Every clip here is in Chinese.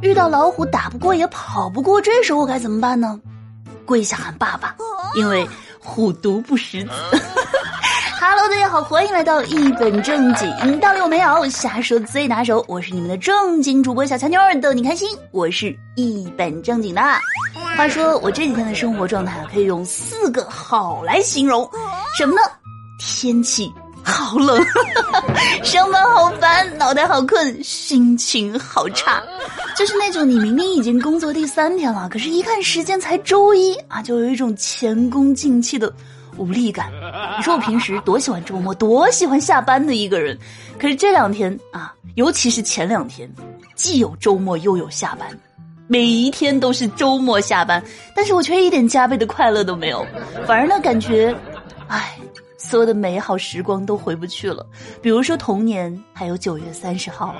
遇到老虎打不过也跑不过，这时候该怎么办呢？跪下喊爸爸，因为虎毒不食子。哈喽大家好，欢迎来到一本正经，道理我没有，瞎说最拿手。我是你们的正经主播小强妞儿，逗你开心。我是一本正经的。话说我这几天的生活状态可以用四个好来形容，什么呢？天气好冷，上班好烦，脑袋好困，心情好差，就是那种你明明已经工作第三天了，可是一看时间才周一啊，就有一种前功尽弃的。无力感，你说我平时多喜欢周末，多喜欢下班的一个人，可是这两天啊，尤其是前两天，既有周末又有下班，每一天都是周末下班，但是我却一点加倍的快乐都没有，反而呢感觉，唉，所有的美好时光都回不去了。比如说童年，还有九月三十号，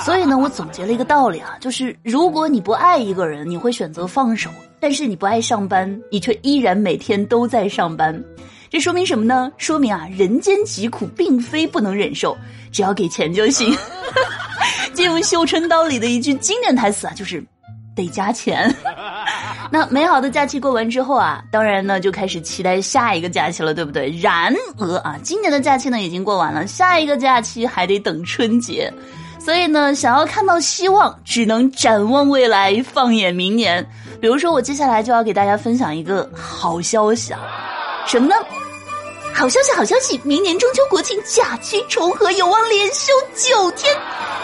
所以呢，我总结了一个道理啊，就是如果你不爱一个人，你会选择放手。但是你不爱上班，你却依然每天都在上班，这说明什么呢？说明啊，人间疾苦并非不能忍受，只要给钱就行。借用《绣春刀》里的一句经典台词啊，就是得加钱。那美好的假期过完之后啊，当然呢就开始期待下一个假期了，对不对？然而啊，今年的假期呢已经过完了，下一个假期还得等春节。所以呢，想要看到希望，只能展望未来，放眼明年。比如说，我接下来就要给大家分享一个好消息啊，什么呢？好消息，好消息！明年中秋国庆假期重合，有望连休九天。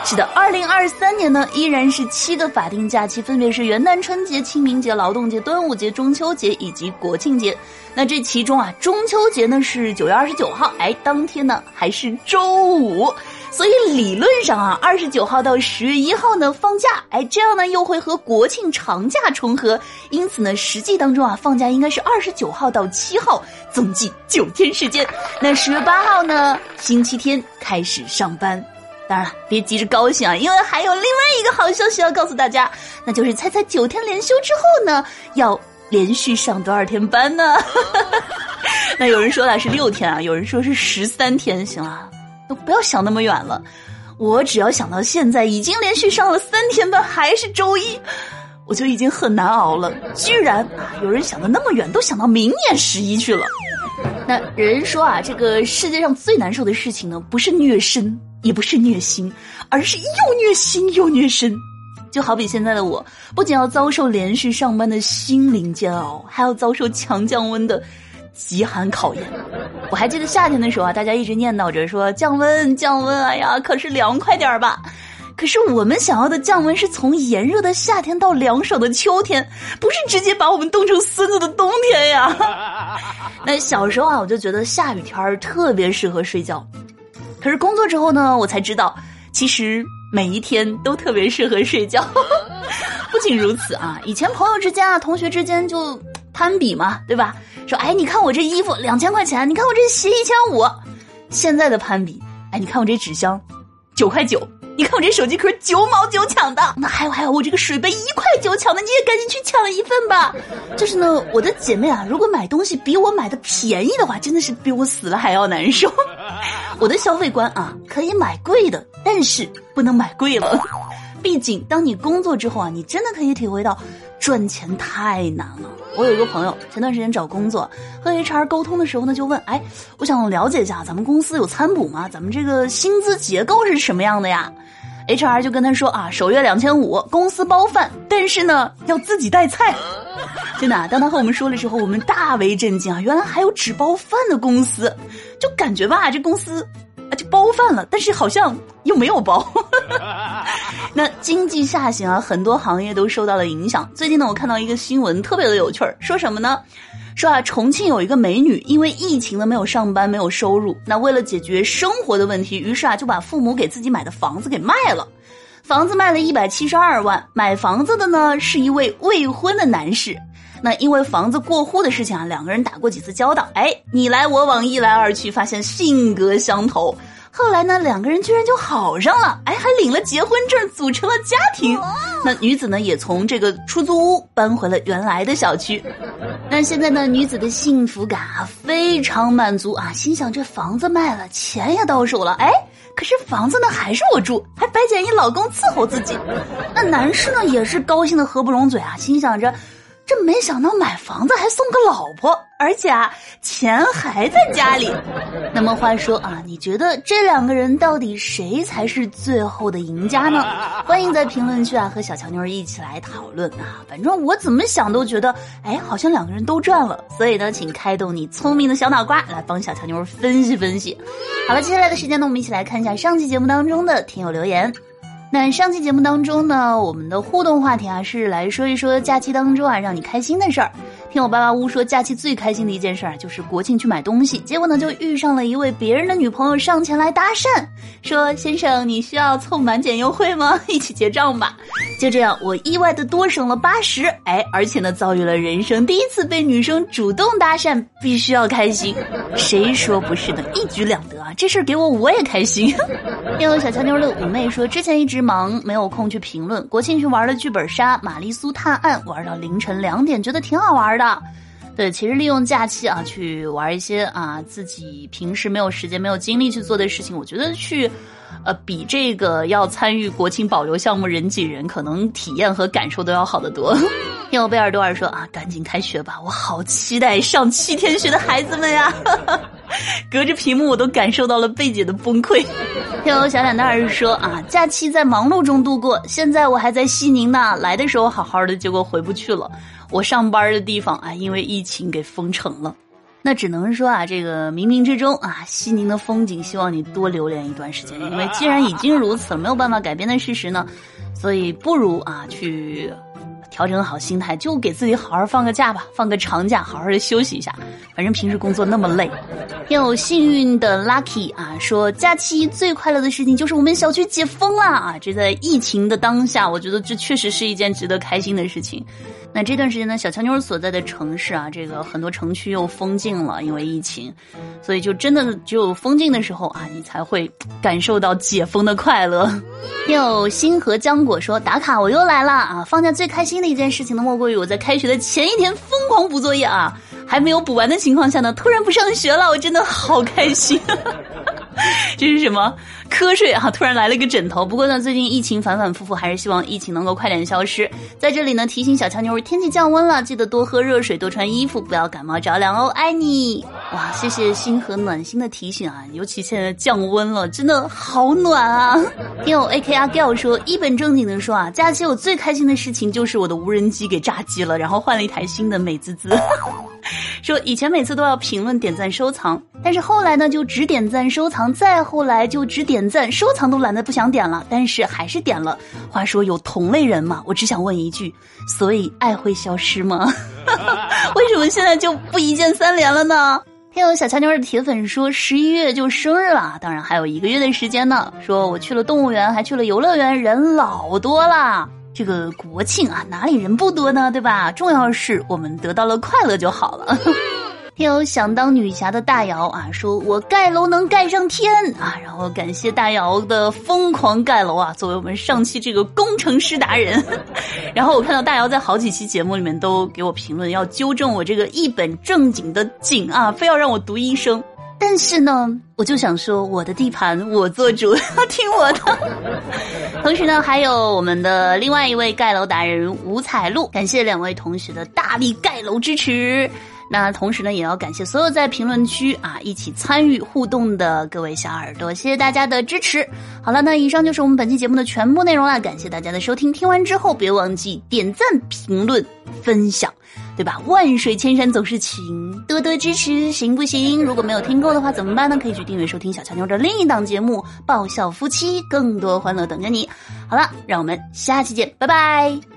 是的，二零二三年呢，依然是七个法定假期，分别是元旦、春节、清明节、劳动节、端午节、中秋节以及国庆节。那这其中啊，中秋节呢是九月二十九号，哎，当天呢还是周五。所以理论上啊，二十九号到十月一号呢放假，哎，这样呢又会和国庆长假重合，因此呢，实际当中啊放假应该是二十九号到七号，总计九天时间。那十月八号呢，星期天开始上班。当然了，别急着高兴啊，因为还有另外一个好消息要告诉大家，那就是猜猜九天连休之后呢，要连续上多少天班呢？那有人说了是六天啊，有人说是十三天，行了。都不要想那么远了，我只要想到现在已经连续上了三天班，还是周一，我就已经很难熬了。居然啊，有人想的那么远，都想到明年十一去了。那人说啊，这个世界上最难受的事情呢，不是虐身，也不是虐心，而是又虐心又虐身。就好比现在的我，不仅要遭受连续上班的心灵煎熬，还要遭受强降温的。极寒考验，我还记得夏天的时候啊，大家一直念叨着说降温降温，哎呀，可是凉快点儿吧。可是我们想要的降温是从炎热的夏天到凉爽的秋天，不是直接把我们冻成孙子的冬天呀。那小时候啊，我就觉得下雨天儿特别适合睡觉，可是工作之后呢，我才知道，其实每一天都特别适合睡觉。不仅如此啊，以前朋友之间啊，同学之间就。攀比嘛，对吧？说，哎，你看我这衣服两千块钱，你看我这鞋一千五。现在的攀比，哎，你看我这纸箱九块九，你看我这手机壳九毛九抢的。那还有还有，我这个水杯一块九抢的，你也赶紧去抢一份吧。就是呢，我的姐妹啊，如果买东西比我买的便宜的话，真的是比我死了还要难受。我的消费观啊，可以买贵的，但是不能买贵了。毕竟，当你工作之后啊，你真的可以体会到。赚钱太难了。我有一个朋友，前段时间找工作，和 HR 沟通的时候呢，就问：“哎，我想了解一下，咱们公司有餐补吗？咱们这个薪资结构是什么样的呀？”HR 就跟他说：“啊，首月两千五，公司包饭，但是呢，要自己带菜。”真的，当他和我们说了之后，我们大为震惊啊！原来还有只包饭的公司，就感觉吧，这公司啊。就包饭了，但是好像又没有包。那经济下行啊，很多行业都受到了影响。最近呢，我看到一个新闻，特别的有趣儿，说什么呢？说啊，重庆有一个美女，因为疫情呢没有上班，没有收入。那为了解决生活的问题，于是啊就把父母给自己买的房子给卖了。房子卖了一百七十二万，买房子的呢是一位未婚的男士。那因为房子过户的事情啊，两个人打过几次交道，哎，你来我往，一来二去，发现性格相投。后来呢，两个人居然就好上了，哎，还领了结婚证，组成了家庭。那女子呢，也从这个出租屋搬回了原来的小区。那现在呢，女子的幸福感啊，非常满足啊，心想这房子卖了，钱也到手了，哎，可是房子呢还是我住，还白捡一老公伺候自己。那男士呢也是高兴的合不拢嘴啊，心想着。这没想到买房子还送个老婆，而且啊，钱还在家里。那么话说啊，你觉得这两个人到底谁才是最后的赢家呢？欢迎在评论区啊和小乔妞一起来讨论啊。反正我怎么想都觉得，哎，好像两个人都赚了。所以呢，请开动你聪明的小脑瓜来帮小乔妞分析分析。好了，接下来的时间呢，我们一起来看一下上期节目当中的听友留言。那上期节目当中呢，我们的互动话题啊是来说一说假期当中啊让你开心的事儿。听我巴巴屋说，假期最开心的一件事儿就是国庆去买东西，结果呢就遇上了一位别人的女朋友上前来搭讪，说：“先生，你需要凑满减优惠吗？一起结账吧。”就这样，我意外的多省了八十，哎，而且呢遭遇了人生第一次被女生主动搭讪，必须要开心。谁说不是的？一举两得啊！这事儿给我我也开心。有小乔妞的五妹说，之前一直忙，没有空去评论。国庆去玩了剧本杀、玛丽苏探案，玩到凌晨两点，觉得挺好玩的。对，其实利用假期啊，去玩一些啊自己平时没有时间、没有精力去做的事情，我觉得去，呃，比这个要参与国庆保留项目人挤人，可能体验和感受都要好得多。听我贝尔多尔说啊，赶紧开学吧，我好期待上七天学的孩子们呀！隔着屏幕我都感受到了贝姐的崩溃。听我小脸蛋儿说啊，假期在忙碌中度过，现在我还在西宁呢，来的时候好好的，结果回不去了。我上班的地方啊，因为疫情给封城了，那只能说啊，这个冥冥之中啊，西宁的风景，希望你多留恋一段时间。因为既然已经如此，没有办法改变的事实呢，所以不如啊去。调整好心态，就给自己好好放个假吧，放个长假，好好的休息一下。反正平时工作那么累。有幸运的 Lucky 啊，说假期最快乐的事情就是我们小区解封了啊！这在疫情的当下，我觉得这确实是一件值得开心的事情。那这段时间呢，小乔妞所在的城市啊，这个很多城区又封禁了，因为疫情，所以就真的只有封禁的时候啊，你才会感受到解封的快乐。有星河浆果说打卡，我又来了啊！放假最开心的一件事情呢，莫过于我在开学的前一天疯狂补作业啊，还没有补完的情况下呢，突然不上学了，我真的好开心。这是什么瞌睡啊？突然来了一个枕头。不过呢，最近疫情反反复复，还是希望疫情能够快点消失。在这里呢，提醒小乔妞，天气降温了，记得多喝热水，多穿衣服，不要感冒着凉哦。爱你哇！谢谢星河暖心的提醒啊，尤其现在降温了，真的好暖啊。听友 A K R g i l 说，一本正经的说啊，假期我最开心的事情就是我的无人机给炸机了，然后换了一台新的美滋滋。说以前每次都要评论、点赞、收藏，但是后来呢，就只点赞、收藏，再后来就只点赞、收藏都懒得不想点了，但是还是点了。话说有同类人嘛，我只想问一句：所以爱会消失吗？为什么现在就不一键三连了呢？还有小乔妞的铁粉说十一月就生日了，当然还有一个月的时间呢。说我去了动物园，还去了游乐园，人老多了。这个国庆啊，哪里人不多呢？对吧？重要是我们得到了快乐就好了。有想当女侠的大姚啊，说我盖楼能盖上天啊，然后感谢大姚的疯狂盖楼啊，作为我们上期这个工程师达人。然后我看到大姚在好几期节目里面都给我评论，要纠正我这个一本正经的“景”啊，非要让我读医生。但是呢，我就想说，我的地盘我做主，要 听我的。同时呢，还有我们的另外一位盖楼达人吴彩璐，感谢两位同学的大力盖楼支持。那同时呢，也要感谢所有在评论区啊一起参与互动的各位小耳朵，谢谢大家的支持。好了，那以上就是我们本期节目的全部内容了，感谢大家的收听。听完之后别忘记点赞、评论、分享，对吧？万水千山总是情，多多支持行不行？如果没有听够的话怎么办呢？可以去订阅收听小乔妞的另一档节目《爆笑夫妻》，更多欢乐等着你。好了，让我们下期见，拜拜。